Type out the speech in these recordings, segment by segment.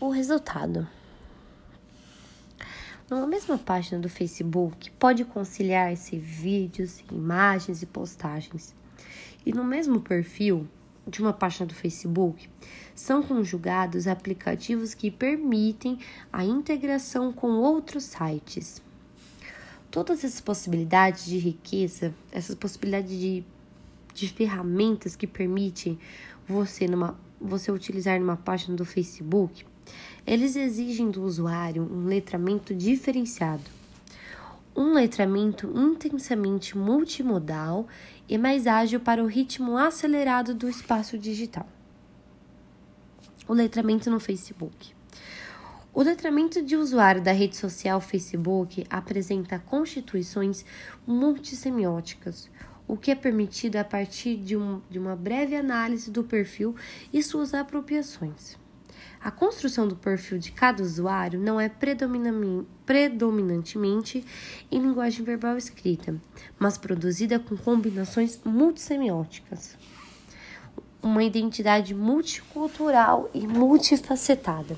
o resultado. Numa mesma página do Facebook, pode conciliar-se vídeos, imagens e postagens. E no mesmo perfil de uma página do Facebook, são conjugados aplicativos que permitem a integração com outros sites. Todas essas possibilidades de riqueza, essas possibilidades de, de ferramentas que permitem você, numa, você utilizar numa página do Facebook, eles exigem do usuário um letramento diferenciado, um letramento intensamente multimodal e mais ágil para o ritmo acelerado do espaço digital. O letramento no Facebook. O letramento de usuário da rede social Facebook apresenta constituições multissemióticas, o que é permitido a partir de, um, de uma breve análise do perfil e suas apropriações. A construção do perfil de cada usuário não é predominantemente em linguagem verbal escrita, mas produzida com combinações multissemióticas. Uma identidade multicultural e multifacetada.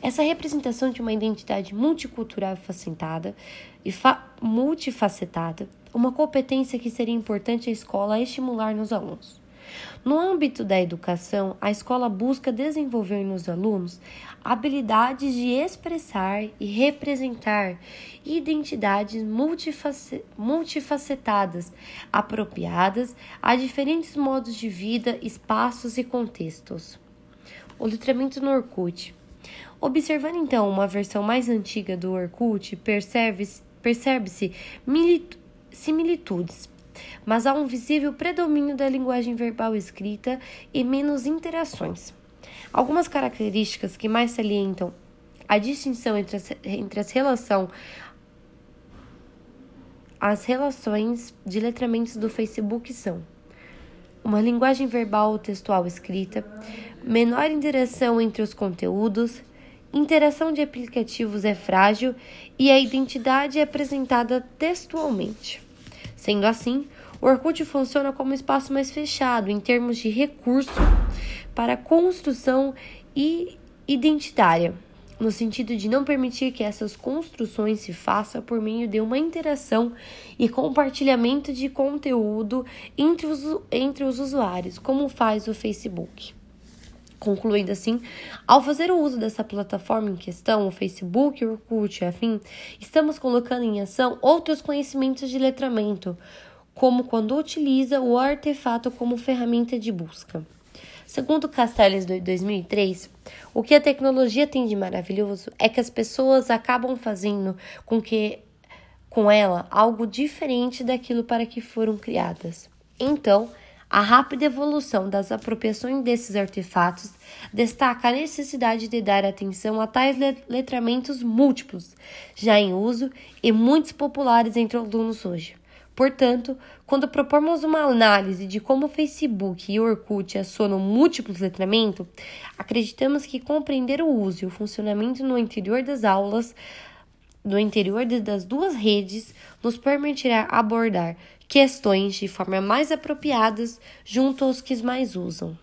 Essa representação de uma identidade multicultural facetada e multifacetada, uma competência que seria importante a escola estimular nos alunos. No âmbito da educação, a escola busca desenvolver nos alunos habilidades de expressar e representar identidades multifacetadas, apropriadas a diferentes modos de vida, espaços e contextos. O letramento no Orkut. Observando então uma versão mais antiga do Orkut, percebe-se percebe similitudes mas há um visível predomínio da linguagem verbal escrita e menos interações. Algumas características que mais salientam a distinção entre as, entre as relação as relações de letramentos do Facebook são uma linguagem verbal ou textual escrita, menor interação entre os conteúdos, interação de aplicativos é frágil e a identidade é apresentada textualmente. Sendo assim, o Orkut funciona como espaço mais fechado em termos de recurso para construção e identitária, no sentido de não permitir que essas construções se façam por meio de uma interação e compartilhamento de conteúdo entre os, entre os usuários, como faz o Facebook. Concluindo assim, ao fazer o uso dessa plataforma em questão, o Facebook, o Orkut, afim, estamos colocando em ação outros conhecimentos de letramento, como quando utiliza o artefato como ferramenta de busca. Segundo Castells de 2003, o que a tecnologia tem de maravilhoso é que as pessoas acabam fazendo com que com ela algo diferente daquilo para que foram criadas. Então, a rápida evolução das apropriações desses artefatos destaca a necessidade de dar atenção a tais letramentos múltiplos, já em uso e muitos populares entre alunos hoje. Portanto, quando propormos uma análise de como o Facebook e o Orkut acionam múltiplos letramentos, acreditamos que compreender o uso e o funcionamento no interior das aulas, no interior das duas redes, nos permitirá abordar questões de forma mais apropriadas junto aos que mais usam.